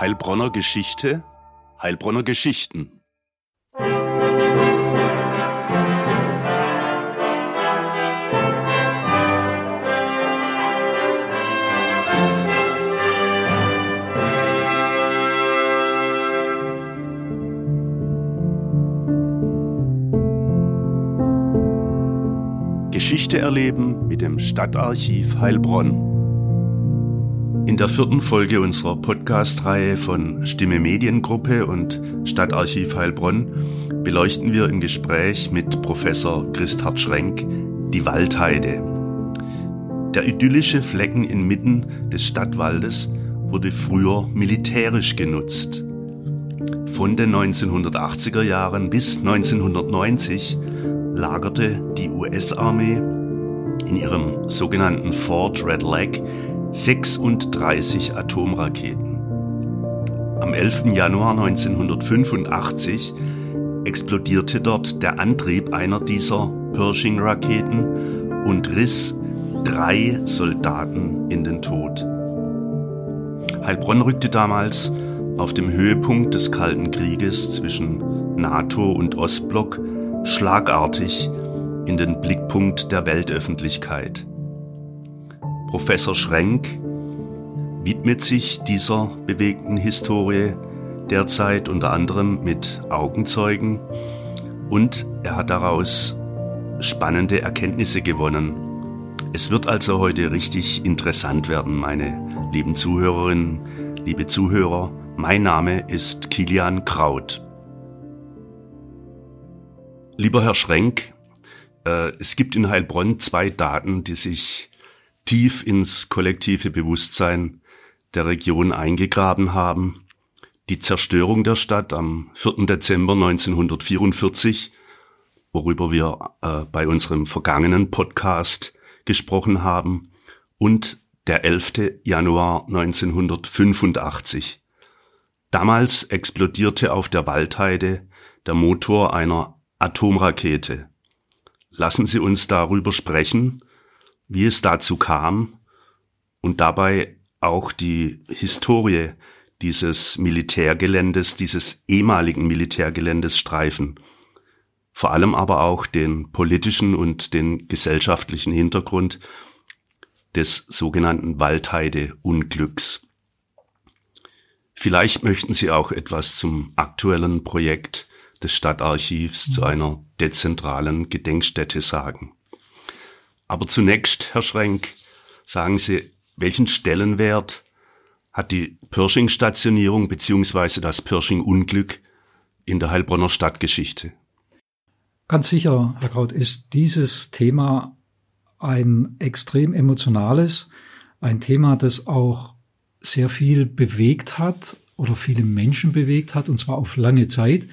Heilbronner Geschichte, Heilbronner Geschichten. Geschichte erleben mit dem Stadtarchiv Heilbronn. In der vierten Folge unserer Podcast-Reihe von Stimme Mediengruppe und Stadtarchiv Heilbronn beleuchten wir im Gespräch mit Professor Christhard Schrenk die Waldheide. Der idyllische Flecken inmitten des Stadtwaldes wurde früher militärisch genutzt. Von den 1980er Jahren bis 1990 lagerte die US-Armee in ihrem sogenannten Fort Red Lake 36 Atomraketen. Am 11. Januar 1985 explodierte dort der Antrieb einer dieser Pershing-Raketen und riss drei Soldaten in den Tod. Heilbronn rückte damals auf dem Höhepunkt des Kalten Krieges zwischen NATO und Ostblock schlagartig in den Blickpunkt der Weltöffentlichkeit. Professor Schrenk widmet sich dieser bewegten Historie derzeit unter anderem mit Augenzeugen und er hat daraus spannende Erkenntnisse gewonnen. Es wird also heute richtig interessant werden, meine lieben Zuhörerinnen, liebe Zuhörer. Mein Name ist Kilian Kraut. Lieber Herr Schrenk, äh, es gibt in Heilbronn zwei Daten, die sich tief ins kollektive Bewusstsein der Region eingegraben haben. Die Zerstörung der Stadt am 4. Dezember 1944, worüber wir äh, bei unserem vergangenen Podcast gesprochen haben, und der 11. Januar 1985. Damals explodierte auf der Waldheide der Motor einer Atomrakete. Lassen Sie uns darüber sprechen, wie es dazu kam und dabei auch die Historie dieses Militärgeländes, dieses ehemaligen Militärgeländes streifen. Vor allem aber auch den politischen und den gesellschaftlichen Hintergrund des sogenannten Waldheide-Unglücks. Vielleicht möchten Sie auch etwas zum aktuellen Projekt des Stadtarchivs zu einer dezentralen Gedenkstätte sagen. Aber zunächst, Herr Schrenk, sagen Sie, welchen Stellenwert hat die Pershing-Stationierung beziehungsweise das Pershing-Unglück in der Heilbronner Stadtgeschichte? Ganz sicher, Herr Kraut, ist dieses Thema ein extrem emotionales, ein Thema, das auch sehr viel bewegt hat oder viele Menschen bewegt hat, und zwar auf lange Zeit.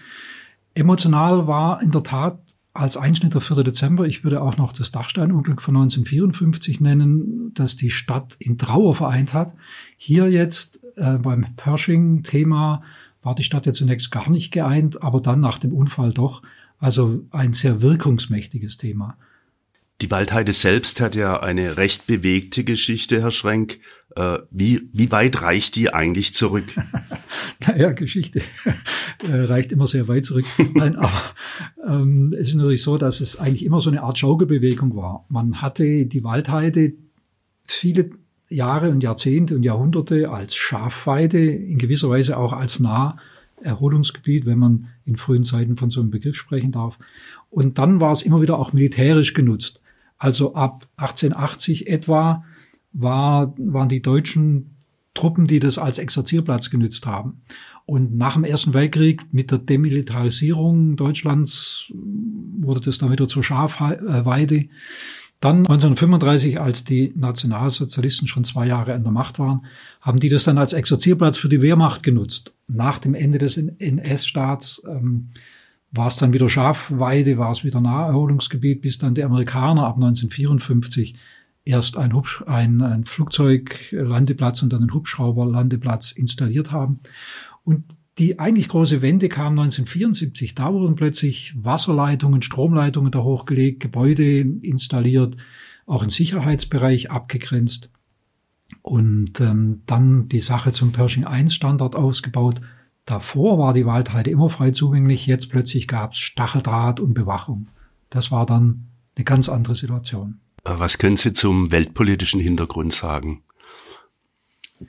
Emotional war in der Tat als Einschnitt der 4. Dezember, ich würde auch noch das Dachsteinunglück von 1954 nennen, das die Stadt in Trauer vereint hat. Hier jetzt äh, beim Pershing-Thema war die Stadt ja zunächst gar nicht geeint, aber dann nach dem Unfall doch. Also ein sehr wirkungsmächtiges Thema. Die Waldheide selbst hat ja eine recht bewegte Geschichte, Herr Schrenk. Äh, wie, wie weit reicht die eigentlich zurück? naja, Geschichte äh, reicht immer sehr weit zurück. Nein, aber ähm, es ist natürlich so, dass es eigentlich immer so eine Art Schaukelbewegung war. Man hatte die Waldheide viele Jahre und Jahrzehnte und Jahrhunderte als Schafweide, in gewisser Weise auch als Naherholungsgebiet, wenn man in frühen Zeiten von so einem Begriff sprechen darf. Und dann war es immer wieder auch militärisch genutzt. Also ab 1880 etwa war, waren die deutschen Truppen, die das als Exerzierplatz genützt haben. Und nach dem Ersten Weltkrieg mit der Demilitarisierung Deutschlands wurde das dann wieder zur Schafweide. Dann 1935, als die Nationalsozialisten schon zwei Jahre an der Macht waren, haben die das dann als Exerzierplatz für die Wehrmacht genutzt. Nach dem Ende des NS-Staats ähm, war es dann wieder Schafweide, war es wieder Naherholungsgebiet, bis dann die Amerikaner ab 1954 erst ein, Hubsch ein, ein Flugzeuglandeplatz und dann ein Hubschrauberlandeplatz installiert haben. Und die eigentlich große Wende kam 1974. Da wurden plötzlich Wasserleitungen, Stromleitungen da hochgelegt, Gebäude installiert, auch ein Sicherheitsbereich abgegrenzt. und ähm, dann die Sache zum Pershing 1 Standard ausgebaut. Davor war die Waldheide immer frei zugänglich, jetzt plötzlich gab es Stacheldraht und Bewachung. Das war dann eine ganz andere Situation. Was können Sie zum weltpolitischen Hintergrund sagen?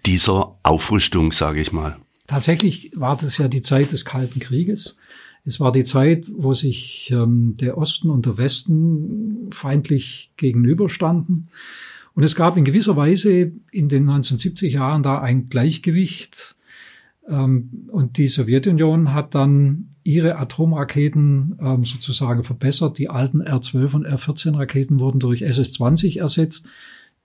Dieser Aufrüstung, sage ich mal. Tatsächlich war das ja die Zeit des Kalten Krieges. Es war die Zeit, wo sich ähm, der Osten und der Westen feindlich gegenüberstanden. Und es gab in gewisser Weise in den 1970er Jahren da ein Gleichgewicht. Ähm, und die Sowjetunion hat dann ihre Atomraketen ähm, sozusagen verbessert. Die alten R-12 und R-14 Raketen wurden durch SS-20 ersetzt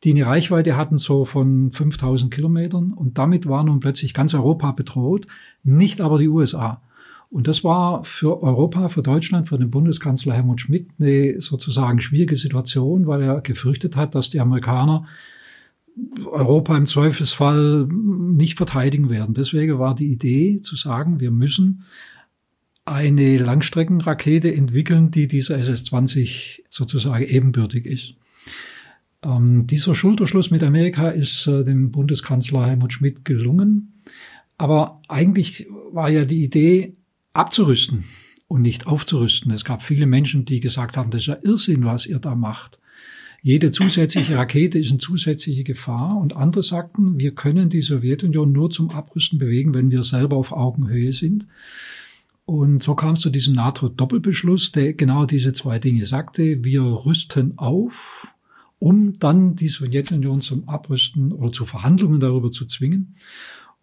die eine Reichweite hatten so von 5000 Kilometern. Und damit war nun plötzlich ganz Europa bedroht, nicht aber die USA. Und das war für Europa, für Deutschland, für den Bundeskanzler Helmut Schmidt eine sozusagen schwierige Situation, weil er gefürchtet hat, dass die Amerikaner Europa im Zweifelsfall nicht verteidigen werden. Deswegen war die Idee zu sagen, wir müssen eine Langstreckenrakete entwickeln, die dieser SS-20 sozusagen ebenbürtig ist. Ähm, dieser Schulterschluss mit Amerika ist äh, dem Bundeskanzler Helmut Schmidt gelungen. Aber eigentlich war ja die Idee, abzurüsten und nicht aufzurüsten. Es gab viele Menschen, die gesagt haben, das ist ja Irrsinn, was ihr da macht. Jede zusätzliche Rakete ist eine zusätzliche Gefahr. Und andere sagten, wir können die Sowjetunion nur zum Abrüsten bewegen, wenn wir selber auf Augenhöhe sind. Und so kam es zu diesem NATO-Doppelbeschluss, der genau diese zwei Dinge sagte. Wir rüsten auf um dann die Sowjetunion zum Abrüsten oder zu Verhandlungen darüber zu zwingen.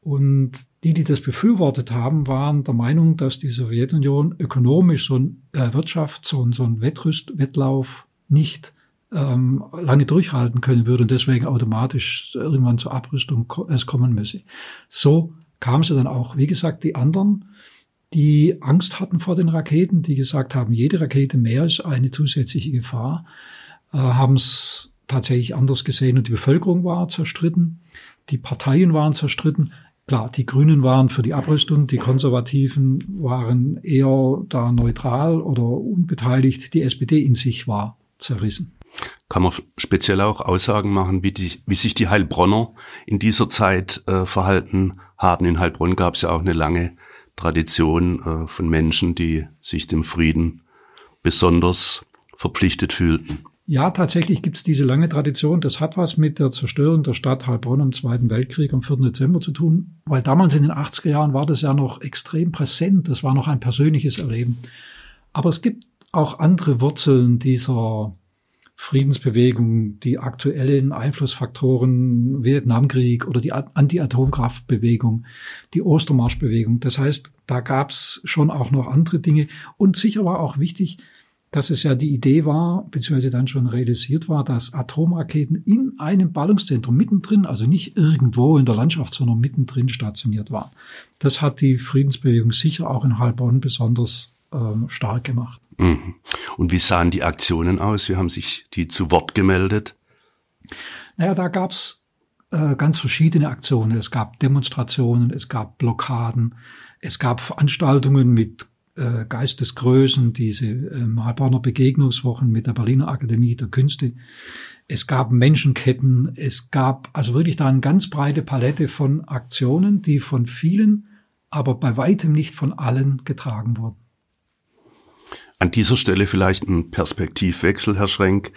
Und die, die das befürwortet haben, waren der Meinung, dass die Sowjetunion ökonomisch so ein äh, Wirtschaft, so ein, so ein Wettrüst, Wettlauf nicht ähm, lange durchhalten können würde und deswegen automatisch irgendwann zur Abrüstung es kommen müsse. So kam sie dann auch. Wie gesagt, die anderen, die Angst hatten vor den Raketen, die gesagt haben, jede Rakete mehr ist eine zusätzliche Gefahr, äh, haben es tatsächlich anders gesehen und die Bevölkerung war zerstritten, die Parteien waren zerstritten. Klar, die Grünen waren für die Abrüstung, die Konservativen waren eher da neutral oder unbeteiligt, die SPD in sich war zerrissen. Kann man speziell auch Aussagen machen, wie, die, wie sich die Heilbronner in dieser Zeit äh, verhalten haben? In Heilbronn gab es ja auch eine lange Tradition äh, von Menschen, die sich dem Frieden besonders verpflichtet fühlten. Ja, tatsächlich gibt es diese lange Tradition. Das hat was mit der Zerstörung der Stadt Heilbronn im Zweiten Weltkrieg am 4. Dezember zu tun, weil damals in den 80er Jahren war das ja noch extrem präsent. Das war noch ein persönliches Erleben. Aber es gibt auch andere Wurzeln dieser Friedensbewegung, die aktuellen Einflussfaktoren, Vietnamkrieg oder die Anti-Atomkraftbewegung, die Ostermarschbewegung. Das heißt, da gab es schon auch noch andere Dinge. Und sicher war auch wichtig, dass es ja die Idee war, beziehungsweise dann schon realisiert war, dass Atomraketen in einem Ballungszentrum mittendrin, also nicht irgendwo in der Landschaft, sondern mittendrin stationiert waren. Das hat die Friedensbewegung sicher auch in Heilbronn besonders ähm, stark gemacht. Mhm. Und wie sahen die Aktionen aus? Wie haben sich die zu Wort gemeldet? Naja, da gab's äh, ganz verschiedene Aktionen. Es gab Demonstrationen, es gab Blockaden, es gab Veranstaltungen mit äh, Geistesgrößen, diese ähm, Heilbronner Begegnungswochen mit der Berliner Akademie der Künste. Es gab Menschenketten, es gab also wirklich da eine ganz breite Palette von Aktionen, die von vielen, aber bei weitem nicht von allen getragen wurden. An dieser Stelle vielleicht ein Perspektivwechsel, Herr Schrenk.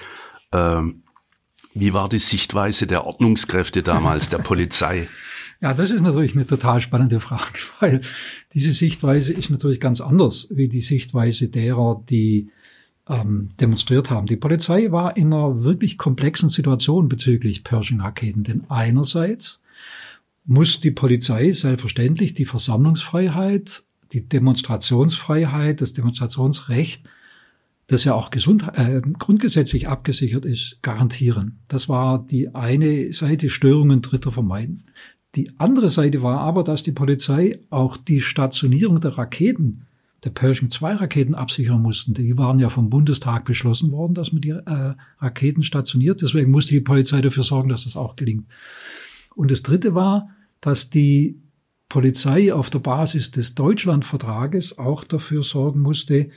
Ähm, wie war die Sichtweise der Ordnungskräfte damals, der Polizei? Ja, das ist natürlich eine total spannende Frage, weil diese Sichtweise ist natürlich ganz anders wie die Sichtweise derer, die ähm, demonstriert haben. Die Polizei war in einer wirklich komplexen Situation bezüglich Pershing-Raketen. Denn einerseits muss die Polizei selbstverständlich die Versammlungsfreiheit, die Demonstrationsfreiheit, das Demonstrationsrecht, das ja auch gesund, äh, grundgesetzlich abgesichert ist, garantieren. Das war die eine Seite, Störungen Dritter vermeiden. Die andere Seite war aber, dass die Polizei auch die Stationierung der Raketen, der Pershing 2 Raketen absichern mussten. Die waren ja vom Bundestag beschlossen worden, dass man die äh, Raketen stationiert. Deswegen musste die Polizei dafür sorgen, dass das auch gelingt. Und das dritte war, dass die Polizei auf der Basis des Deutschlandvertrages auch dafür sorgen musste,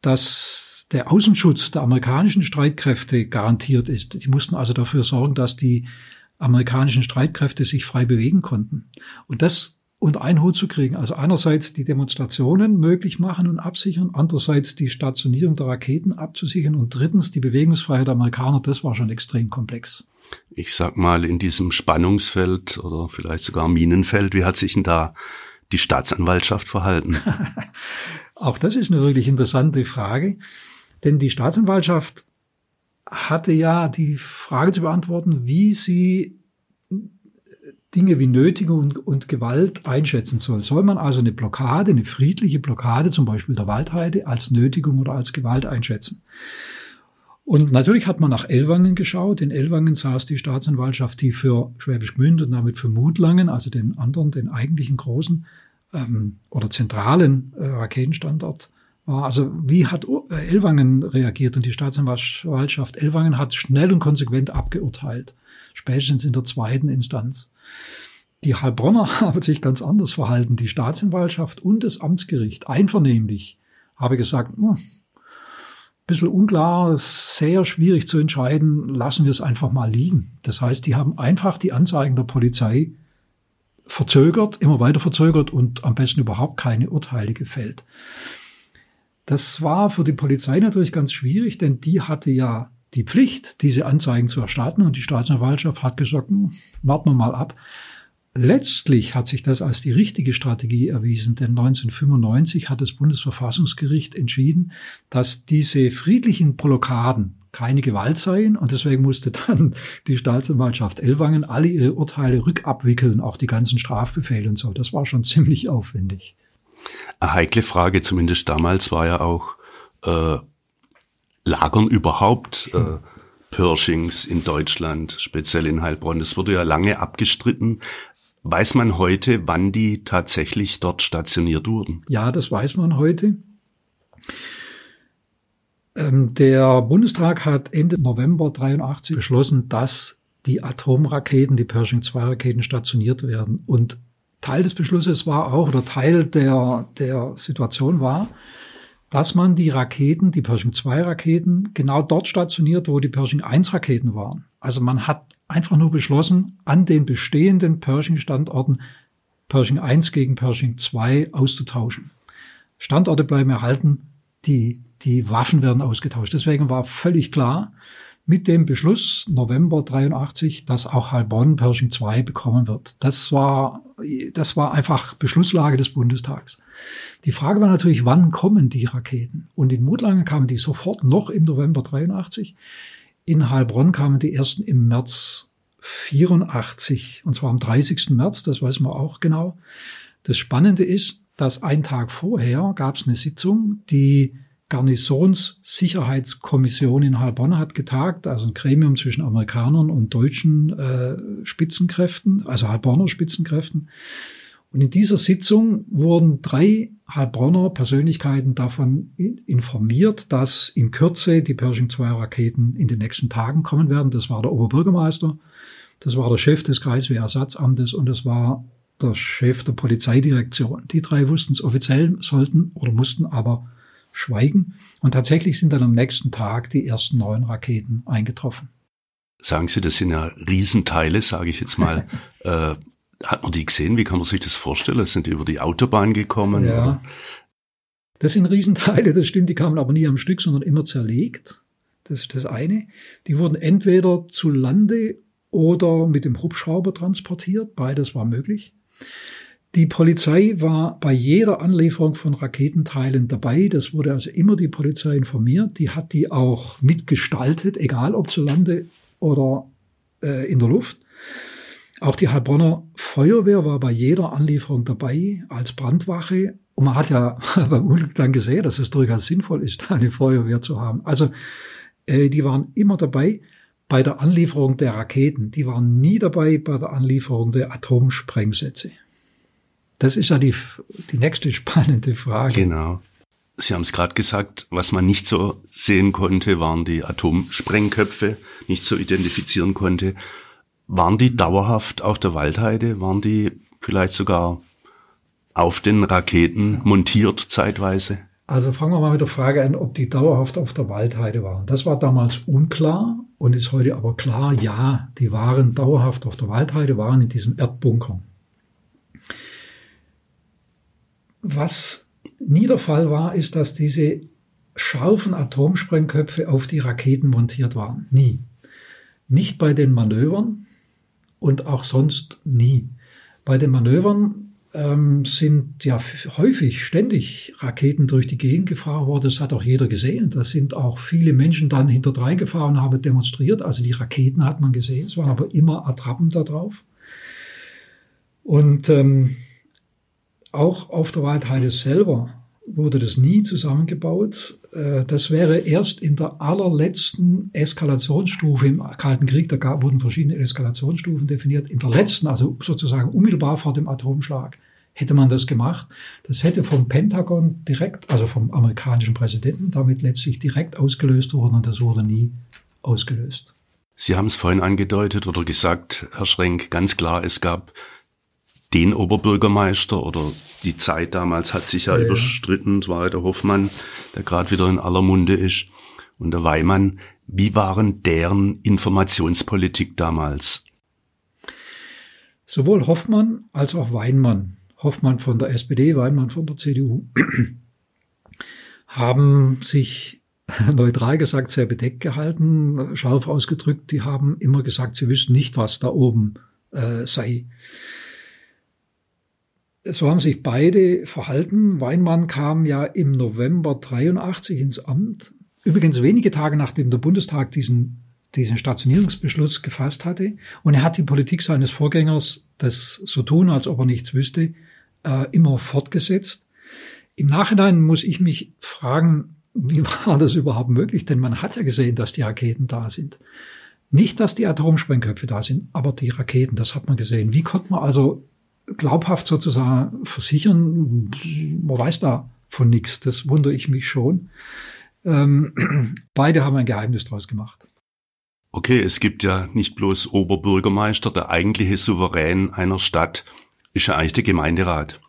dass der Außenschutz der amerikanischen Streitkräfte garantiert ist. Die mussten also dafür sorgen, dass die amerikanischen Streitkräfte sich frei bewegen konnten. Und das unter einen Hut zu kriegen. Also einerseits die Demonstrationen möglich machen und absichern, andererseits die Stationierung der Raketen abzusichern und drittens die Bewegungsfreiheit der Amerikaner, das war schon extrem komplex. Ich sag mal, in diesem Spannungsfeld oder vielleicht sogar Minenfeld, wie hat sich denn da die Staatsanwaltschaft verhalten? Auch das ist eine wirklich interessante Frage, denn die Staatsanwaltschaft hatte ja die Frage zu beantworten, wie sie Dinge wie Nötigung und, und, Gewalt einschätzen soll. Soll man also eine Blockade, eine friedliche Blockade, zum Beispiel der Waldheide, als Nötigung oder als Gewalt einschätzen? Und natürlich hat man nach Ellwangen geschaut. In Ellwangen saß die Staatsanwaltschaft, die für Schwäbisch Gmünd und damit für Mutlangen, also den anderen, den eigentlichen großen ähm, oder zentralen äh, Raketenstandort. Also wie hat äh, Ellwangen reagiert und die Staatsanwaltschaft Ellwangen hat schnell und konsequent abgeurteilt, spätestens in der zweiten Instanz. Die Heilbronner haben sich ganz anders verhalten. Die Staatsanwaltschaft und das Amtsgericht einvernehmlich habe gesagt, hm, bisschen unklar, sehr schwierig zu entscheiden, lassen wir es einfach mal liegen. Das heißt, die haben einfach die Anzeigen der Polizei verzögert, immer weiter verzögert und am besten überhaupt keine Urteile gefällt. Das war für die Polizei natürlich ganz schwierig, denn die hatte ja die Pflicht, diese Anzeigen zu erstatten und die Staatsanwaltschaft hat gesagt, hm, warten wir mal ab. Letztlich hat sich das als die richtige Strategie erwiesen, denn 1995 hat das Bundesverfassungsgericht entschieden, dass diese friedlichen Blockaden keine Gewalt seien und deswegen musste dann die Staatsanwaltschaft Ellwangen alle ihre Urteile rückabwickeln, auch die ganzen Strafbefehle und so. Das war schon ziemlich aufwendig. Eine heikle Frage, zumindest damals, war ja auch äh, Lagern überhaupt. Äh, Pershings in Deutschland, speziell in Heilbronn. Das wurde ja lange abgestritten. Weiß man heute, wann die tatsächlich dort stationiert wurden? Ja, das weiß man heute. Ähm, der Bundestag hat Ende November 83 beschlossen, dass die Atomraketen, die Pershing-2-Raketen stationiert werden. Und Teil des Beschlusses war auch, oder Teil der, der Situation war, dass man die Raketen, die Pershing-2-Raketen, genau dort stationiert, wo die Pershing-1-Raketen waren. Also man hat einfach nur beschlossen, an den bestehenden Pershing-Standorten Pershing 1 gegen Pershing 2 auszutauschen. Standorte bleiben erhalten, die, die Waffen werden ausgetauscht. Deswegen war völlig klar, mit dem Beschluss November 83, dass auch Heilbronn Pershing 2 bekommen wird. Das war, das war einfach Beschlusslage des Bundestags. Die Frage war natürlich, wann kommen die Raketen? Und in Mutlangen kamen die sofort noch im November 83. In Heilbronn kamen die ersten im März 84, und zwar am 30. März, das weiß man auch genau. Das Spannende ist, dass ein Tag vorher gab es eine Sitzung, die Garnisonssicherheitskommission in Heilbronn hat getagt, also ein Gremium zwischen Amerikanern und deutschen äh, Spitzenkräften, also Heilbronner Spitzenkräften. Und in dieser Sitzung wurden drei Heilbronner Persönlichkeiten davon informiert, dass in Kürze die Pershing 2 Raketen in den nächsten Tagen kommen werden. Das war der Oberbürgermeister, das war der Chef des Kreiswehrersatzamtes und das war der Chef der Polizeidirektion. Die drei wussten es offiziell, sollten oder mussten aber schweigen. Und tatsächlich sind dann am nächsten Tag die ersten neun Raketen eingetroffen. Sagen Sie, das sind ja Riesenteile, sage ich jetzt mal. äh, hat man die gesehen? Wie kann man sich das vorstellen? Sind die über die Autobahn gekommen? Ja. Oder? Das sind Riesenteile, das stimmt, die kamen aber nie am Stück, sondern immer zerlegt. Das ist das eine. Die wurden entweder zu Lande oder mit dem Hubschrauber transportiert. Beides war möglich. Die Polizei war bei jeder Anlieferung von Raketenteilen dabei. Das wurde also immer die Polizei informiert. Die hat die auch mitgestaltet, egal ob zu Lande oder äh, in der Luft. Auch die Heilbronner Feuerwehr war bei jeder Anlieferung dabei als Brandwache. Und man hat ja beim Unglück dann gesehen, dass es durchaus sinnvoll ist, eine Feuerwehr zu haben. Also äh, die waren immer dabei bei der Anlieferung der Raketen. Die waren nie dabei bei der Anlieferung der Atomsprengsätze. Das ist ja die, die nächste spannende Frage. Genau. Sie haben es gerade gesagt, was man nicht so sehen konnte, waren die Atomsprengköpfe, nicht so identifizieren konnte. Waren die dauerhaft auf der Waldheide? Waren die vielleicht sogar auf den Raketen montiert zeitweise? Also fangen wir mal mit der Frage an, ob die dauerhaft auf der Waldheide waren. Das war damals unklar und ist heute aber klar, ja, die waren dauerhaft auf der Waldheide, waren in diesen Erdbunkern. Was nie der Fall war, ist, dass diese scharfen Atomsprengköpfe auf die Raketen montiert waren. Nie. Nicht bei den Manövern und auch sonst nie. Bei den Manövern ähm, sind ja häufig, ständig Raketen durch die Gegend gefahren worden. Das hat auch jeder gesehen. Da sind auch viele Menschen dann hinterdrein gefahren und haben demonstriert. Also die Raketen hat man gesehen. Es waren aber immer Attrappen da drauf. Und ähm, auch auf der Waldheide selber wurde das nie zusammengebaut. Äh, das wäre erst in der allerletzten Eskalationsstufe im Kalten Krieg, da wurden verschiedene Eskalationsstufen definiert. In der letzten, also sozusagen unmittelbar vor dem Atomschlag, hätte man das gemacht. Das hätte vom Pentagon direkt, also vom amerikanischen Präsidenten, damit letztlich direkt ausgelöst worden und das wurde nie ausgelöst. Sie haben es vorhin angedeutet oder gesagt, Herr Schrenk, ganz klar, es gab den Oberbürgermeister oder die Zeit damals hat sich ja, ja überstritten. Es war der Hoffmann, der gerade wieder in aller Munde ist, und der Weimann. Wie waren deren Informationspolitik damals? Sowohl Hoffmann als auch Weinmann, Hoffmann von der SPD, Weinmann von der CDU, haben sich neutral gesagt sehr bedeckt gehalten, scharf ausgedrückt. Die haben immer gesagt, sie wüssten nicht, was da oben äh, sei so haben sich beide verhalten. Weinmann kam ja im November 83 ins Amt. Übrigens wenige Tage nachdem der Bundestag diesen, diesen Stationierungsbeschluss gefasst hatte. Und er hat die Politik seines Vorgängers, das so tun, als ob er nichts wüsste, äh, immer fortgesetzt. Im Nachhinein muss ich mich fragen, wie war das überhaupt möglich? Denn man hat ja gesehen, dass die Raketen da sind. Nicht, dass die Atomsprengköpfe da sind, aber die Raketen, das hat man gesehen. Wie konnte man also glaubhaft sozusagen versichern, man weiß da von nichts. Das wundere ich mich schon. Ähm, beide haben ein Geheimnis draus gemacht. Okay, es gibt ja nicht bloß Oberbürgermeister, der eigentliche Souverän einer Stadt ist ja eigentlich der Gemeinderat.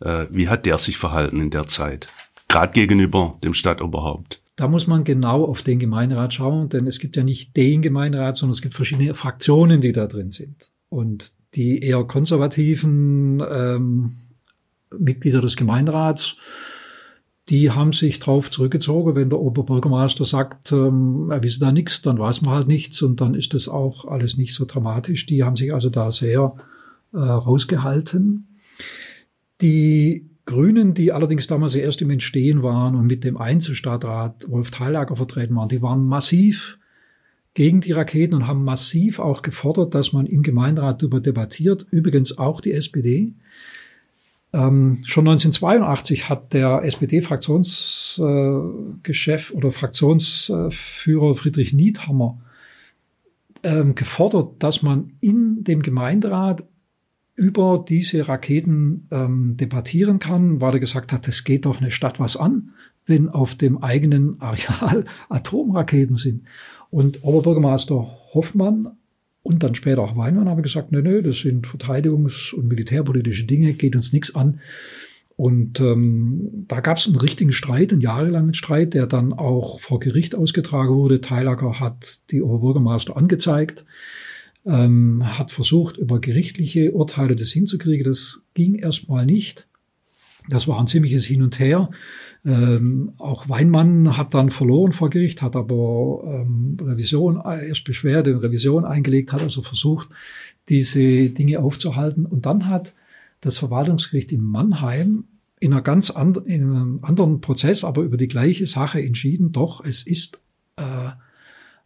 Äh, wie hat der sich verhalten in der Zeit? Gerade gegenüber dem Stadtoberhaupt. Da muss man genau auf den Gemeinderat schauen, denn es gibt ja nicht den Gemeinderat, sondern es gibt verschiedene Fraktionen, die da drin sind. Und die eher konservativen ähm, Mitglieder des Gemeinderats, die haben sich darauf zurückgezogen, wenn der Oberbürgermeister sagt, ähm, er wisse da nichts, dann weiß man halt nichts und dann ist das auch alles nicht so dramatisch. Die haben sich also da sehr äh, rausgehalten. Die Grünen, die allerdings damals erst im Entstehen waren und mit dem Einzelstadtrat Wolf Theilager vertreten waren, die waren massiv gegen die Raketen und haben massiv auch gefordert, dass man im Gemeinderat darüber debattiert. Übrigens auch die SPD. Ähm, schon 1982 hat der SPD-Fraktionschef äh, oder Fraktionsführer Friedrich Niethammer ähm, gefordert, dass man in dem Gemeinderat über diese Raketen ähm, debattieren kann, weil er gesagt hat, es geht doch eine Stadt was an, wenn auf dem eigenen Areal Atomraketen sind. Und Oberbürgermeister Hoffmann und dann später auch Weinmann haben gesagt, nö, nö, das sind verteidigungs- und militärpolitische Dinge, geht uns nichts an. Und ähm, da gab es einen richtigen Streit, einen jahrelangen Streit, der dann auch vor Gericht ausgetragen wurde. Teilacker hat die Oberbürgermeister angezeigt, ähm, hat versucht, über gerichtliche Urteile das hinzukriegen. Das ging erstmal nicht. Das war ein ziemliches Hin und Her. Ähm, auch Weinmann hat dann verloren vor Gericht, hat aber ähm, Revision, äh, erst Beschwerde und Revision eingelegt, hat also versucht, diese Dinge aufzuhalten. Und dann hat das Verwaltungsgericht in Mannheim in, einer ganz and, in einem anderen Prozess, aber über die gleiche Sache entschieden, doch, es ist äh,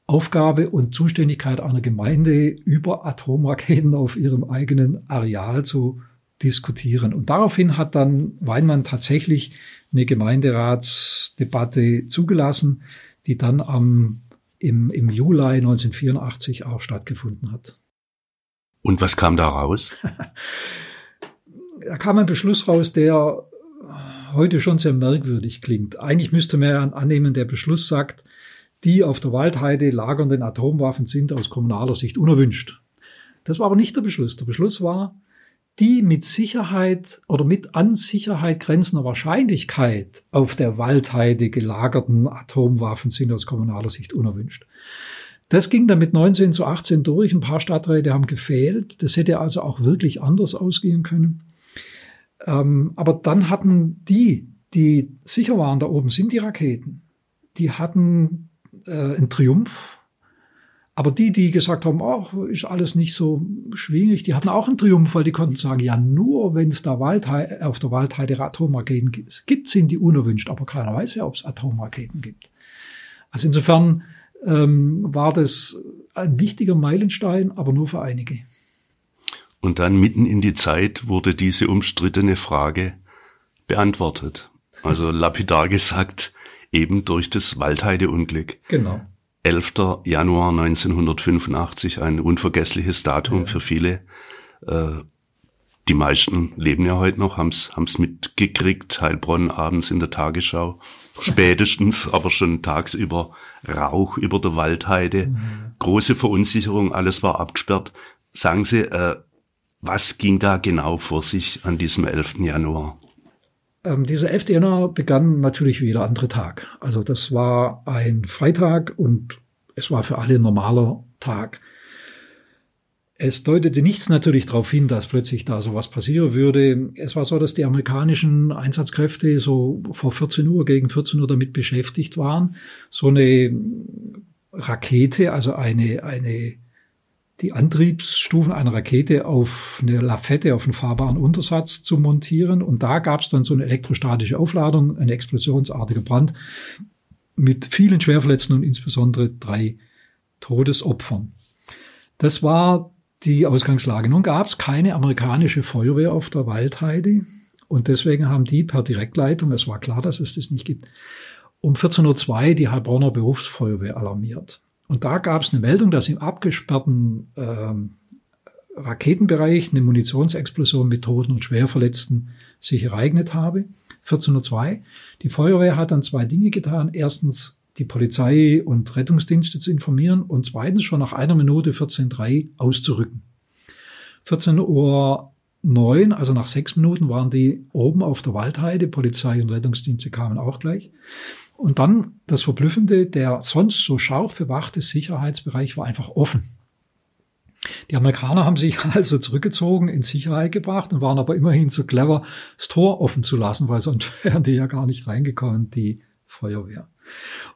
Aufgabe und Zuständigkeit einer Gemeinde, über Atomraketen auf ihrem eigenen Areal zu diskutieren. Und daraufhin hat dann Weinmann tatsächlich eine Gemeinderatsdebatte zugelassen, die dann am, im, im Juli 1984 auch stattgefunden hat. Und was kam da raus? da kam ein Beschluss raus, der heute schon sehr merkwürdig klingt. Eigentlich müsste man annehmen, der Beschluss sagt, die auf der Waldheide lagernden Atomwaffen sind aus kommunaler Sicht unerwünscht. Das war aber nicht der Beschluss. Der Beschluss war, die mit Sicherheit oder mit an Sicherheit grenzender Wahrscheinlichkeit auf der Waldheide gelagerten Atomwaffen sind aus kommunaler Sicht unerwünscht. Das ging dann mit 19 zu 18 durch. Ein paar Stadträte haben gefehlt. Das hätte also auch wirklich anders ausgehen können. Ähm, aber dann hatten die, die sicher waren, da oben sind die Raketen, die hatten äh, einen Triumph. Aber die, die gesagt haben, oh, ist alles nicht so schwierig, die hatten auch einen Triumph, weil die konnten sagen, ja, nur wenn es da Waldheide, auf der Waldheide Atomraketen gibt, sind die unerwünscht. Aber keiner weiß ja, ob es Atomraketen gibt. Also insofern ähm, war das ein wichtiger Meilenstein, aber nur für einige. Und dann mitten in die Zeit wurde diese umstrittene Frage beantwortet. Also lapidar gesagt, eben durch das Waldheide-Unglück. Genau. 11. Januar 1985, ein unvergessliches Datum ja. für viele. Äh, die meisten leben ja heute noch, haben's haben's mitgekriegt, Heilbronn abends in der Tagesschau, spätestens, aber schon tagsüber Rauch über der Waldheide, mhm. große Verunsicherung, alles war abgesperrt. Sagen Sie, äh, was ging da genau vor sich an diesem 11. Januar? Ähm, dieser 11. Januar begann natürlich wie jeder andere Tag. Also das war ein Freitag und es war für alle ein normaler Tag. Es deutete nichts natürlich darauf hin, dass plötzlich da sowas passieren würde. Es war so, dass die amerikanischen Einsatzkräfte so vor 14 Uhr, gegen 14 Uhr damit beschäftigt waren, so eine Rakete, also eine, eine, die Antriebsstufen einer Rakete auf eine Lafette, auf einen fahrbaren Untersatz zu montieren. Und da gab es dann so eine elektrostatische Aufladung, ein explosionsartiger Brand mit vielen Schwerverletzten und insbesondere drei Todesopfern. Das war die Ausgangslage. Nun gab es keine amerikanische Feuerwehr auf der Waldheide und deswegen haben die per Direktleitung, es war klar, dass es das nicht gibt, um 14.02 Uhr die Heilbronner Berufsfeuerwehr alarmiert. Und da gab es eine Meldung, dass im abgesperrten ähm, Raketenbereich eine Munitionsexplosion mit Toten und Schwerverletzten sich ereignet habe. 14.02 Uhr. Die Feuerwehr hat dann zwei Dinge getan. Erstens die Polizei und Rettungsdienste zu informieren und zweitens schon nach einer Minute 14.03 auszurücken. 14 Uhr 9, also nach sechs Minuten waren die oben auf der Waldheide, Polizei und Rettungsdienste kamen auch gleich. Und dann das Verblüffende, der sonst so scharf bewachte Sicherheitsbereich war einfach offen. Die Amerikaner haben sich also zurückgezogen, in Sicherheit gebracht und waren aber immerhin so clever, das Tor offen zu lassen, weil sonst wären die ja gar nicht reingekommen, die Feuerwehr.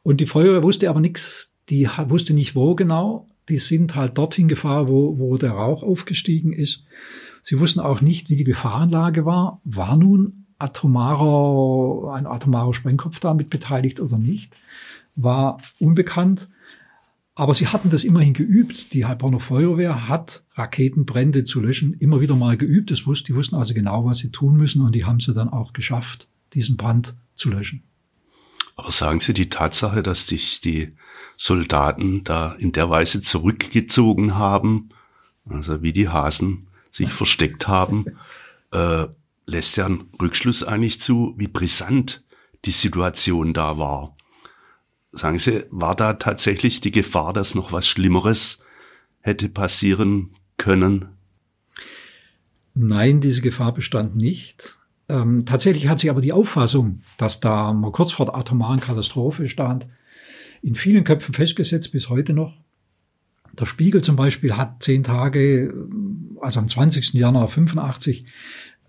Und die Feuerwehr wusste aber nichts, die wusste nicht wo genau. Die sind halt dorthin gefahren, wo, wo der Rauch aufgestiegen ist. Sie wussten auch nicht, wie die Gefahrenlage war. War nun atomarer, ein atomarer Sprengkopf damit beteiligt oder nicht? War unbekannt. Aber sie hatten das immerhin geübt. Die Heilbronner Feuerwehr hat Raketenbrände zu löschen immer wieder mal geübt. Das wussten, die wussten also genau, was sie tun müssen und die haben sie dann auch geschafft, diesen Brand zu löschen. Aber sagen Sie die Tatsache, dass sich die Soldaten da in der Weise zurückgezogen haben, also wie die Hasen sich versteckt haben, äh, lässt ja einen Rückschluss eigentlich zu, wie brisant die Situation da war. Sagen Sie, war da tatsächlich die Gefahr, dass noch was Schlimmeres hätte passieren können? Nein, diese Gefahr bestand nicht. Ähm, tatsächlich hat sich aber die Auffassung, dass da mal kurz vor der atomaren Katastrophe stand, in vielen Köpfen festgesetzt bis heute noch. Der Spiegel zum Beispiel hat zehn Tage, also am 20. Januar 85,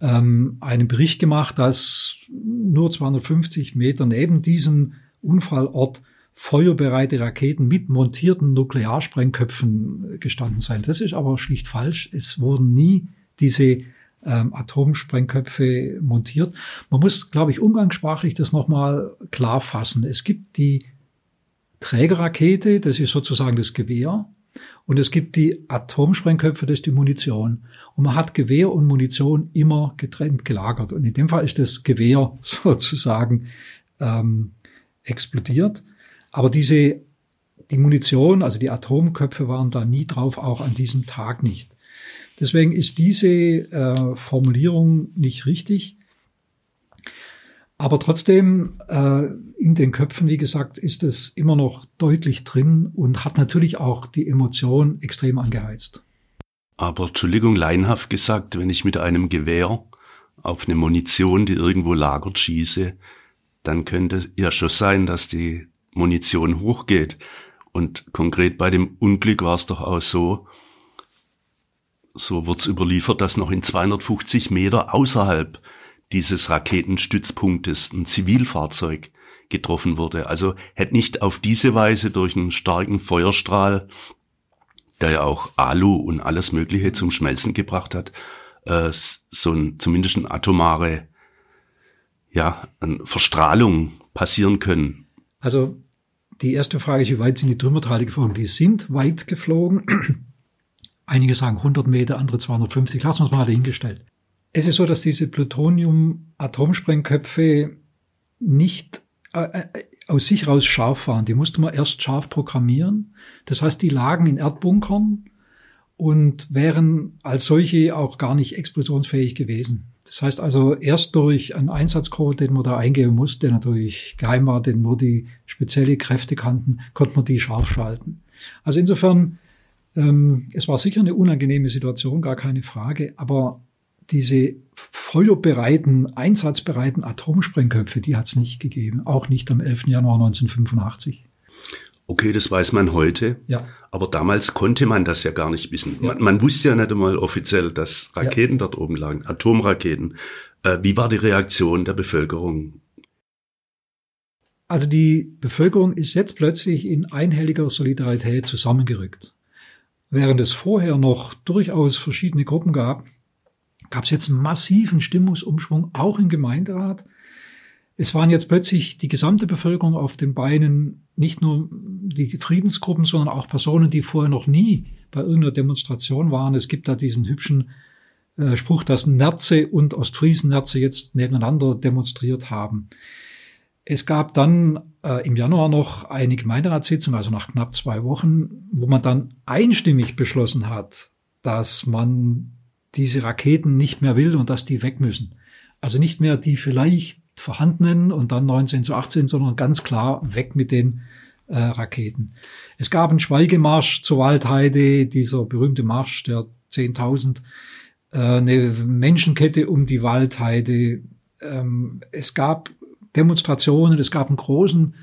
ähm, einen Bericht gemacht, dass nur 250 Meter neben diesem Unfallort feuerbereite Raketen mit montierten Nuklearsprengköpfen gestanden seien. Das ist aber schlicht falsch. Es wurden nie diese ähm, Atomsprengköpfe montiert. Man muss, glaube ich, umgangssprachlich das nochmal klar fassen. Es gibt die Trägerrakete, das ist sozusagen das Gewehr. Und es gibt die Atomsprengköpfe, das ist die Munition. Und man hat Gewehr und Munition immer getrennt gelagert. Und in dem Fall ist das Gewehr sozusagen ähm, explodiert. Aber diese, die Munition, also die Atomköpfe waren da nie drauf, auch an diesem Tag nicht. Deswegen ist diese äh, Formulierung nicht richtig. Aber trotzdem, äh, in den Köpfen, wie gesagt, ist es immer noch deutlich drin und hat natürlich auch die Emotion extrem angeheizt. Aber Entschuldigung, leinhaft gesagt, wenn ich mit einem Gewehr auf eine Munition, die irgendwo lagert, schieße, dann könnte ja schon sein, dass die Munition hochgeht. Und konkret bei dem Unglück war es doch auch so, so wird's überliefert, dass noch in 250 Meter außerhalb dieses Raketenstützpunktes ein Zivilfahrzeug getroffen wurde. Also hätte nicht auf diese Weise durch einen starken Feuerstrahl, der ja auch Alu und alles Mögliche zum Schmelzen gebracht hat, äh, so ein zumindest eine atomare ja, eine Verstrahlung passieren können. Also die erste Frage ist, wie weit sind die Trümmerteile geflogen? Die sind weit geflogen. Einige sagen 100 Meter, andere 250. Lassen wir es mal dahingestellt. Es ist so, dass diese Plutonium-Atomsprengköpfe nicht äh, äh, aus sich raus scharf waren. Die musste man erst scharf programmieren. Das heißt, die lagen in Erdbunkern und wären als solche auch gar nicht explosionsfähig gewesen. Das heißt also, erst durch einen Einsatzcode, den man da eingeben muss, der natürlich geheim war, den nur die spezielle Kräfte kannten, konnte man die scharf schalten. Also insofern, ähm, es war sicher eine unangenehme Situation, gar keine Frage, aber diese feuerbereiten, einsatzbereiten Atomsprengköpfe, die hat es nicht gegeben, auch nicht am 11. Januar 1985. Okay, das weiß man heute. Ja. Aber damals konnte man das ja gar nicht wissen. Ja. Man, man, wusste ja nicht einmal offiziell, dass Raketen ja. dort oben lagen, Atomraketen. Äh, wie war die Reaktion der Bevölkerung? Also die Bevölkerung ist jetzt plötzlich in einhelliger Solidarität zusammengerückt. Während es vorher noch durchaus verschiedene Gruppen gab, gab es jetzt einen massiven Stimmungsumschwung, auch im Gemeinderat. Es waren jetzt plötzlich die gesamte Bevölkerung auf den Beinen, nicht nur die Friedensgruppen, sondern auch Personen, die vorher noch nie bei irgendeiner Demonstration waren. Es gibt da diesen hübschen äh, Spruch, dass Nerze und Ostfriesen-Nerze jetzt nebeneinander demonstriert haben. Es gab dann äh, im Januar noch eine Gemeinderatssitzung, also nach knapp zwei Wochen, wo man dann einstimmig beschlossen hat, dass man diese Raketen nicht mehr will und dass die weg müssen. Also nicht mehr die vielleicht vorhandenen und dann 19 zu 18, sondern ganz klar weg mit den äh, Raketen. Es gab einen Schweigemarsch zur Waldheide, dieser berühmte Marsch der 10.000, äh, eine Menschenkette um die Waldheide. Ähm, es gab Demonstrationen, es gab einen großen,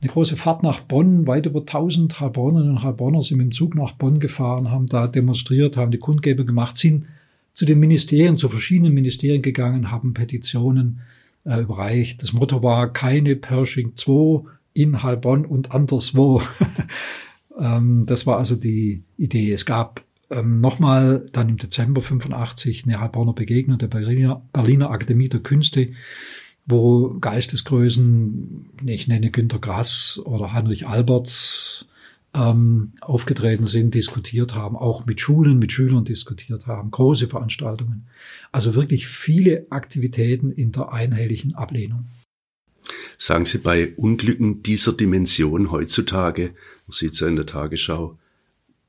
eine große Fahrt nach Bonn, weit über 1000 Heilbronnerinnen und Heilbronner sind mit dem Zug nach Bonn gefahren, haben da demonstriert, haben die Kundgebung gemacht, sind zu den Ministerien, zu verschiedenen Ministerien gegangen, haben Petitionen äh, überreicht. Das Motto war keine Pershing 2 in Heilbronn und anderswo. ähm, das war also die Idee. Es gab ähm, nochmal dann im Dezember 85 eine Heilbronner Begegnung der Berliner, Berliner Akademie der Künste, wo Geistesgrößen, ich nenne Günter Grass oder Heinrich Albert, ähm, aufgetreten sind, diskutiert haben, auch mit Schulen, mit Schülern diskutiert haben, große Veranstaltungen. Also wirklich viele Aktivitäten in der einhelligen Ablehnung. Sagen Sie, bei Unglücken dieser Dimension heutzutage, man sieht es ja in der Tagesschau,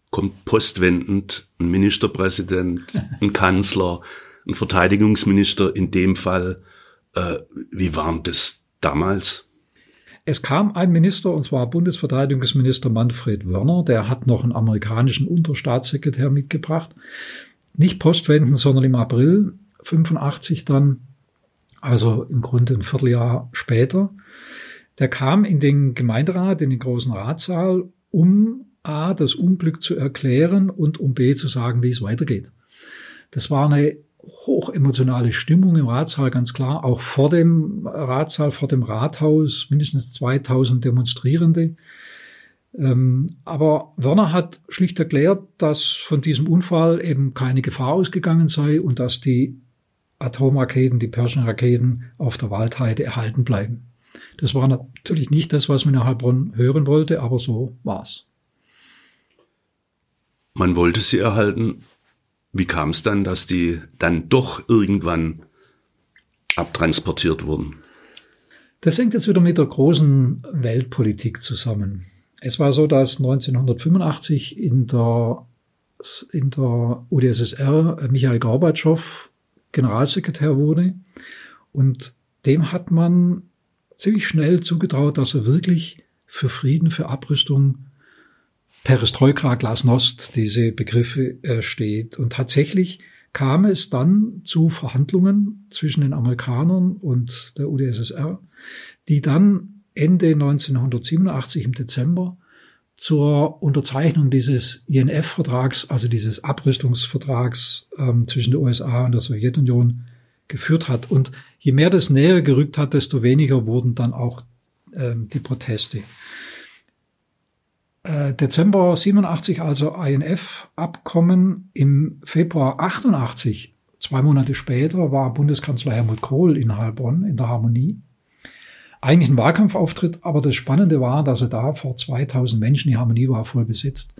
kommt postwendend ein Ministerpräsident, ein Kanzler, ein Verteidigungsminister in dem Fall. Äh, wie war das damals? Es kam ein Minister, und zwar Bundesverteidigungsminister Manfred Wörner, der hat noch einen amerikanischen Unterstaatssekretär mitgebracht. Nicht postwenden, sondern im April 85 dann, also im Grunde ein Vierteljahr später. Der kam in den Gemeinderat, in den großen Ratssaal, um A, das Unglück zu erklären und um B, zu sagen, wie es weitergeht. Das war eine hochemotionale Stimmung im Ratssaal, ganz klar. Auch vor dem Ratssaal, vor dem Rathaus, mindestens 2000 Demonstrierende. Ähm, aber Werner hat schlicht erklärt, dass von diesem Unfall eben keine Gefahr ausgegangen sei und dass die Atomraketen, die Pershing-Raketen auf der Waldheide erhalten bleiben. Das war natürlich nicht das, was man in Heilbronn hören wollte, aber so war's. Man wollte sie erhalten, wie kam es dann, dass die dann doch irgendwann abtransportiert wurden? Das hängt jetzt wieder mit der großen Weltpolitik zusammen. Es war so, dass 1985 in der, in der UdSSR Michael Gorbatschow Generalsekretär wurde und dem hat man ziemlich schnell zugetraut, dass er wirklich für Frieden, für Abrüstung Perestroika, Glasnost, diese Begriffe äh, steht. Und tatsächlich kam es dann zu Verhandlungen zwischen den Amerikanern und der UdSSR, die dann Ende 1987 im Dezember zur Unterzeichnung dieses INF-Vertrags, also dieses Abrüstungsvertrags ähm, zwischen den USA und der Sowjetunion geführt hat. Und je mehr das näher gerückt hat, desto weniger wurden dann auch ähm, die Proteste. Äh, Dezember 87 also INF-Abkommen. Im Februar 88, zwei Monate später, war Bundeskanzler Helmut Kohl in Heilbronn in der Harmonie eigentlich ein Wahlkampfauftritt, aber das Spannende war, dass er da vor 2000 Menschen, die Harmonie war voll besetzt,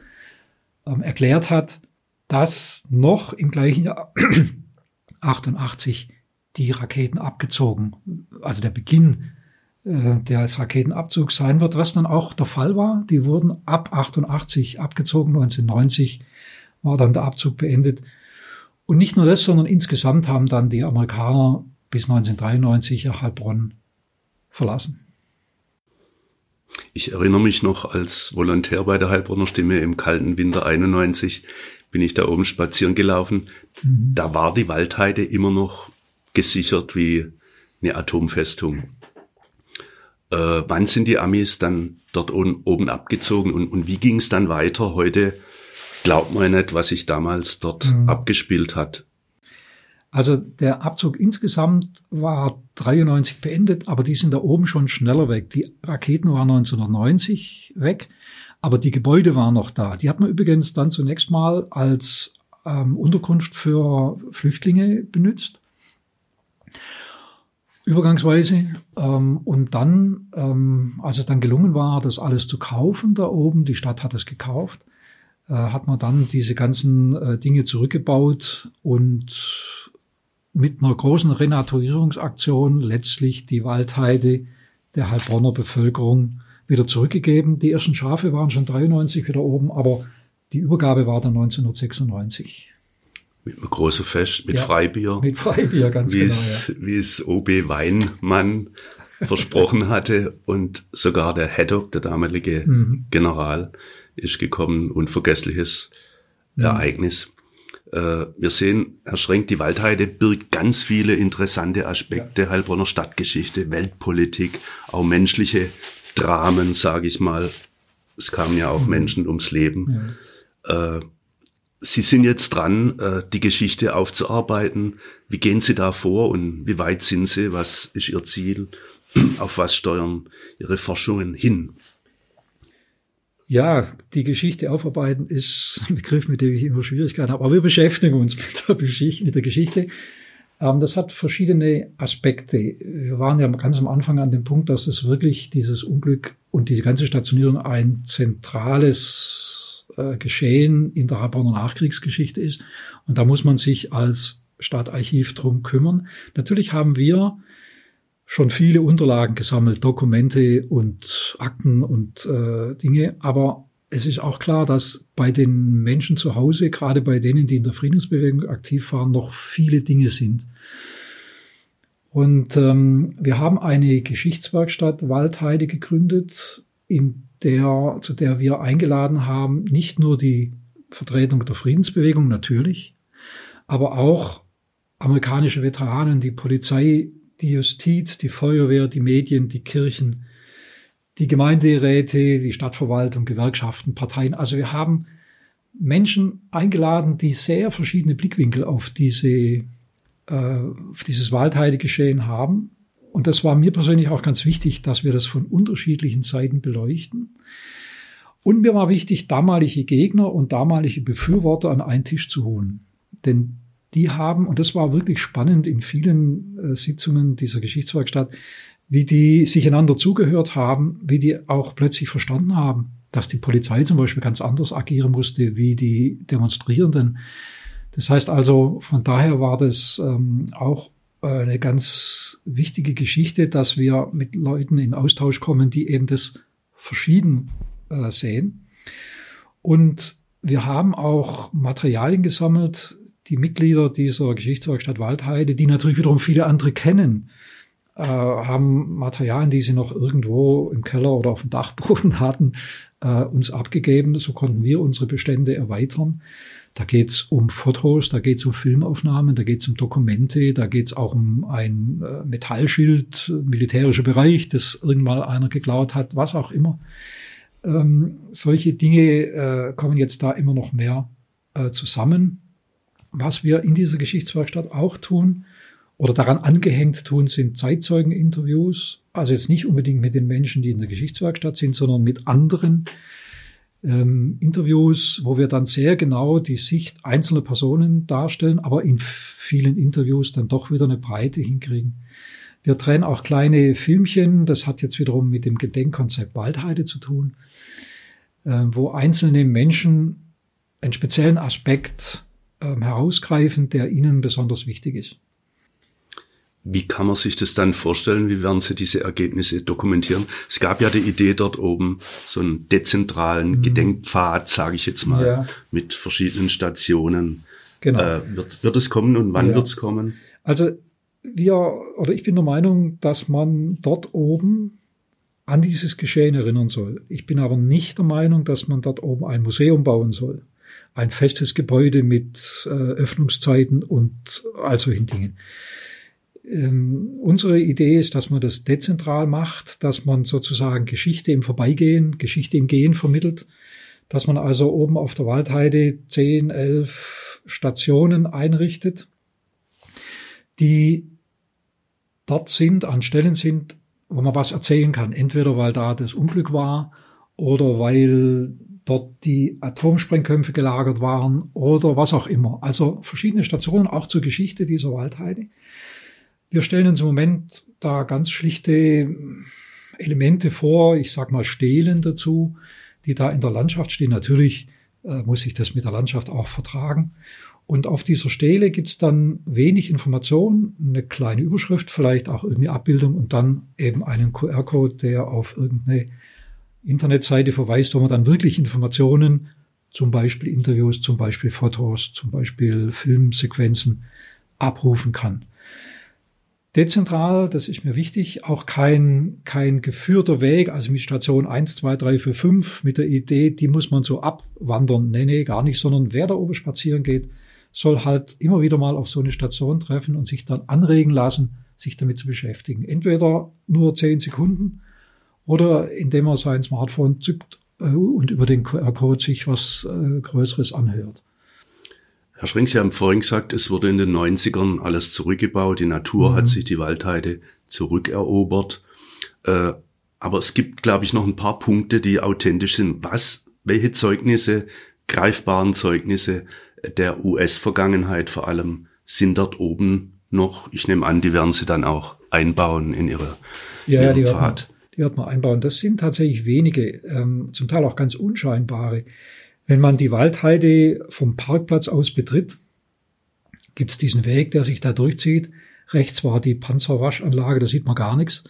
ähm, erklärt hat, dass noch im gleichen Jahr 88 die Raketen abgezogen, also der Beginn äh, des Raketenabzugs sein wird, was dann auch der Fall war. Die wurden ab 88 abgezogen, 1990 war dann der Abzug beendet. Und nicht nur das, sondern insgesamt haben dann die Amerikaner bis 1993 Heilbronn verlassen. Ich erinnere mich noch als Volontär bei der Heilbronner Stimme im kalten Winter 91 bin ich da oben spazieren gelaufen. Mhm. Da war die Waldheide immer noch gesichert wie eine Atomfestung. Äh, wann sind die Amis dann dort oben abgezogen und, und wie ging es dann weiter? Heute glaubt man nicht, was sich damals dort mhm. abgespielt hat. Also der Abzug insgesamt war 93 beendet, aber die sind da oben schon schneller weg. Die Raketen waren 1990 weg, aber die Gebäude waren noch da. Die hat man übrigens dann zunächst mal als ähm, Unterkunft für Flüchtlinge benutzt. Übergangsweise. Ähm, und dann, ähm, als es dann gelungen war, das alles zu kaufen da oben, die Stadt hat es gekauft, äh, hat man dann diese ganzen äh, Dinge zurückgebaut und mit einer großen Renaturierungsaktion letztlich die Waldheide der Heilbronner Bevölkerung wieder zurückgegeben. Die ersten Schafe waren schon 93 wieder oben, aber die Übergabe war dann 1996. Mit einem großen Fest, mit ja, Freibier. Mit Freibier, ganz wie genau. Es, ja. Wie es OB Weinmann versprochen hatte und sogar der Haddock, der damalige mhm. General, ist gekommen. Unvergessliches mhm. Ereignis. Äh, wir sehen, Herr Schrenk, die Waldheide birgt ganz viele interessante Aspekte ja. Heilbronner Stadtgeschichte, Weltpolitik, auch menschliche Dramen, sage ich mal. Es kamen ja auch mhm. Menschen ums Leben. Ja. Äh, Sie sind jetzt dran, äh, die Geschichte aufzuarbeiten. Wie gehen Sie da vor und wie weit sind Sie? Was ist Ihr Ziel? Auf was steuern Ihre Forschungen hin? Ja, die Geschichte aufarbeiten ist ein Begriff, mit dem ich immer Schwierigkeiten habe. Aber wir beschäftigen uns mit der, Geschichte. Mit der Geschichte. Ähm, das hat verschiedene Aspekte. Wir waren ja ganz am Anfang an dem Punkt, dass es wirklich dieses Unglück und diese ganze Stationierung ein zentrales äh, Geschehen in der Heilbronner Nachkriegsgeschichte ist. Und da muss man sich als Stadtarchiv drum kümmern. Natürlich haben wir schon viele Unterlagen gesammelt, Dokumente und Akten und äh, Dinge. Aber es ist auch klar, dass bei den Menschen zu Hause, gerade bei denen, die in der Friedensbewegung aktiv waren, noch viele Dinge sind. Und ähm, wir haben eine Geschichtswerkstatt Waldheide gegründet, in der, zu der wir eingeladen haben, nicht nur die Vertretung der Friedensbewegung natürlich, aber auch amerikanische Veteranen, die Polizei, die Justiz, die Feuerwehr, die Medien, die Kirchen, die Gemeinderäte, die Stadtverwaltung, Gewerkschaften, Parteien. Also wir haben Menschen eingeladen, die sehr verschiedene Blickwinkel auf diese, äh, auf dieses Waldheidegeschehen haben. Und das war mir persönlich auch ganz wichtig, dass wir das von unterschiedlichen Seiten beleuchten. Und mir war wichtig, damalige Gegner und damalige Befürworter an einen Tisch zu holen. Denn die haben, und das war wirklich spannend in vielen äh, Sitzungen dieser Geschichtswerkstatt, wie die sich einander zugehört haben, wie die auch plötzlich verstanden haben, dass die Polizei zum Beispiel ganz anders agieren musste wie die Demonstrierenden. Das heißt also, von daher war das ähm, auch eine ganz wichtige Geschichte, dass wir mit Leuten in Austausch kommen, die eben das verschieden äh, sehen. Und wir haben auch Materialien gesammelt, die Mitglieder dieser Geschichtswerkstatt Waldheide, die natürlich wiederum viele andere kennen, äh, haben Materialien, die sie noch irgendwo im Keller oder auf dem Dachboden hatten, äh, uns abgegeben. So konnten wir unsere Bestände erweitern. Da geht's um Fotos, da geht's um Filmaufnahmen, da geht's um Dokumente, da geht's auch um ein äh, Metallschild, militärischer Bereich, das irgendwann einer geklaut hat, was auch immer. Ähm, solche Dinge äh, kommen jetzt da immer noch mehr äh, zusammen. Was wir in dieser Geschichtswerkstatt auch tun oder daran angehängt tun, sind Zeitzeugeninterviews. Also jetzt nicht unbedingt mit den Menschen, die in der Geschichtswerkstatt sind, sondern mit anderen ähm, Interviews, wo wir dann sehr genau die Sicht einzelner Personen darstellen, aber in vielen Interviews dann doch wieder eine Breite hinkriegen. Wir drehen auch kleine Filmchen, das hat jetzt wiederum mit dem Gedenkkonzept Waldheide zu tun, äh, wo einzelne Menschen einen speziellen Aspekt äh, herausgreifen, der ihnen besonders wichtig ist. Wie kann man sich das dann vorstellen? Wie werden Sie diese Ergebnisse dokumentieren? Es gab ja die Idee dort oben, so einen dezentralen mhm. Gedenkpfad, sage ich jetzt mal, ja. mit verschiedenen Stationen. Genau. Äh, wird, wird es kommen und wann ja. wird es kommen? Also wir, oder ich bin der Meinung, dass man dort oben an dieses Geschehen erinnern soll. Ich bin aber nicht der Meinung, dass man dort oben ein Museum bauen soll. Ein festes Gebäude mit äh, Öffnungszeiten und all solchen Dingen. Ähm, unsere Idee ist, dass man das dezentral macht, dass man sozusagen Geschichte im Vorbeigehen, Geschichte im Gehen vermittelt, dass man also oben auf der Waldheide zehn, elf Stationen einrichtet, die dort sind, an Stellen sind, wo man was erzählen kann. Entweder weil da das Unglück war oder weil dort die Atomsprengköpfe gelagert waren oder was auch immer. Also verschiedene Stationen auch zur Geschichte dieser Waldheide. Wir stellen uns im Moment da ganz schlichte Elemente vor, ich sag mal Stelen dazu, die da in der Landschaft stehen. Natürlich äh, muss ich das mit der Landschaft auch vertragen. Und auf dieser Stele gibt's dann wenig Information, eine kleine Überschrift, vielleicht auch irgendeine Abbildung und dann eben einen QR-Code, der auf irgendeine Internetseite verweist, wo man dann wirklich Informationen, zum Beispiel Interviews, zum Beispiel Fotos, zum Beispiel Filmsequenzen abrufen kann. Dezentral, das ist mir wichtig, auch kein, kein geführter Weg, also mit Station 1, 2, 3, 4, 5, mit der Idee, die muss man so abwandern. Nee, nee, gar nicht, sondern wer da oben spazieren geht, soll halt immer wieder mal auf so eine Station treffen und sich dann anregen lassen, sich damit zu beschäftigen. Entweder nur 10 Sekunden oder indem er sein Smartphone zückt äh, und über den QR-Code sich was äh, Größeres anhört. Herr Schrenk, Sie haben vorhin gesagt, es wurde in den 90ern alles zurückgebaut, die Natur mhm. hat sich die Waldheide zurückerobert. Äh, aber es gibt, glaube ich, noch ein paar Punkte, die authentisch sind. Was, welche Zeugnisse, greifbaren Zeugnisse der US-Vergangenheit vor allem sind dort oben noch? Ich nehme an, die werden Sie dann auch einbauen in Ihre ja, ja die Pfad. Wird man, die wird man einbauen. Das sind tatsächlich wenige, ähm, zum Teil auch ganz unscheinbare. Wenn man die Waldheide vom Parkplatz aus betritt, gibt es diesen Weg, der sich da durchzieht. Rechts war die Panzerwaschanlage, da sieht man gar nichts.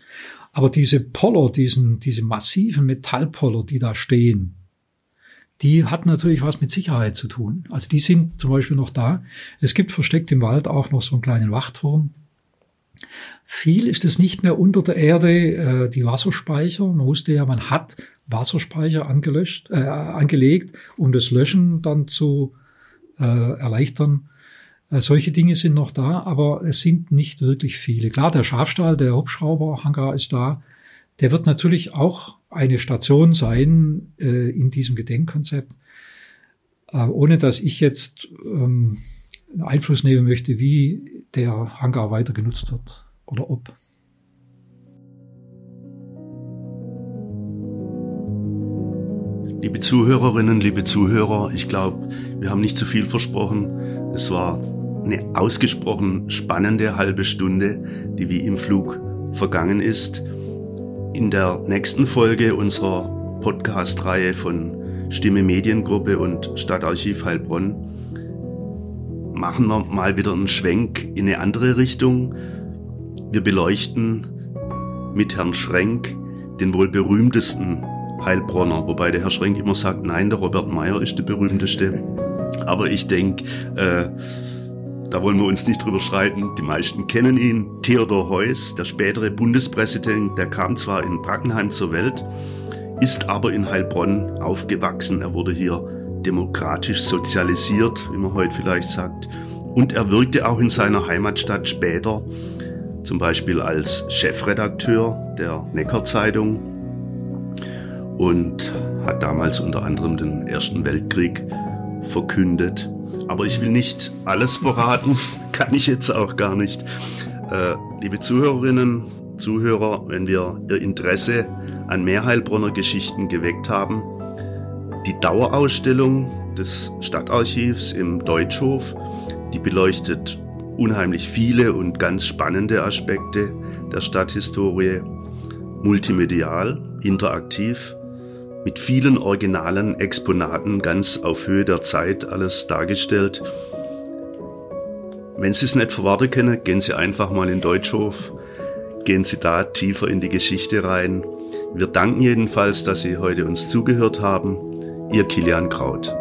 Aber diese Poller, diesen, diese massiven Metallpoller, die da stehen, die hat natürlich was mit Sicherheit zu tun. Also die sind zum Beispiel noch da. Es gibt versteckt im Wald auch noch so einen kleinen Wachturm. Viel ist es nicht mehr unter der Erde, äh, die Wasserspeicher. Man wusste ja, man hat Wasserspeicher angelöscht, äh, angelegt, um das Löschen dann zu äh, erleichtern. Äh, solche Dinge sind noch da, aber es sind nicht wirklich viele. Klar, der Schafstahl, der Hubschrauberhangar ist da. Der wird natürlich auch eine Station sein äh, in diesem Gedenkkonzept, äh, ohne dass ich jetzt ähm, Einfluss nehmen möchte, wie der Hangar weiter genutzt wird oder ob. Liebe Zuhörerinnen, liebe Zuhörer, ich glaube, wir haben nicht zu viel versprochen. Es war eine ausgesprochen spannende halbe Stunde, die wie im Flug vergangen ist. In der nächsten Folge unserer Podcast-Reihe von Stimme Mediengruppe und Stadtarchiv Heilbronn machen wir mal wieder einen Schwenk in eine andere Richtung. Wir beleuchten mit Herrn Schrenk den wohl berühmtesten Heilbronner, wobei der Herr Schrenk immer sagt, nein, der Robert Meyer ist der berühmteste. Aber ich denke, äh, da wollen wir uns nicht drüber streiten. Die meisten kennen ihn. Theodor Heuss, der spätere Bundespräsident, der kam zwar in Brackenheim zur Welt, ist aber in Heilbronn aufgewachsen. Er wurde hier demokratisch sozialisiert, wie man heute vielleicht sagt. Und er wirkte auch in seiner Heimatstadt später, zum Beispiel als Chefredakteur der Neckarzeitung und hat damals unter anderem den Ersten Weltkrieg verkündet. Aber ich will nicht alles verraten, kann ich jetzt auch gar nicht. Äh, liebe Zuhörerinnen, Zuhörer, wenn wir Ihr Interesse an mehr Heilbronner Geschichten geweckt haben, die Dauerausstellung des Stadtarchivs im Deutschhof, die beleuchtet unheimlich viele und ganz spannende Aspekte der Stadthistorie, multimedial, interaktiv mit vielen originalen Exponaten ganz auf Höhe der Zeit alles dargestellt. Wenn Sie es nicht verwarten können, gehen Sie einfach mal in Deutschhof, gehen Sie da tiefer in die Geschichte rein. Wir danken jedenfalls, dass Sie heute uns zugehört haben. Ihr Kilian Kraut.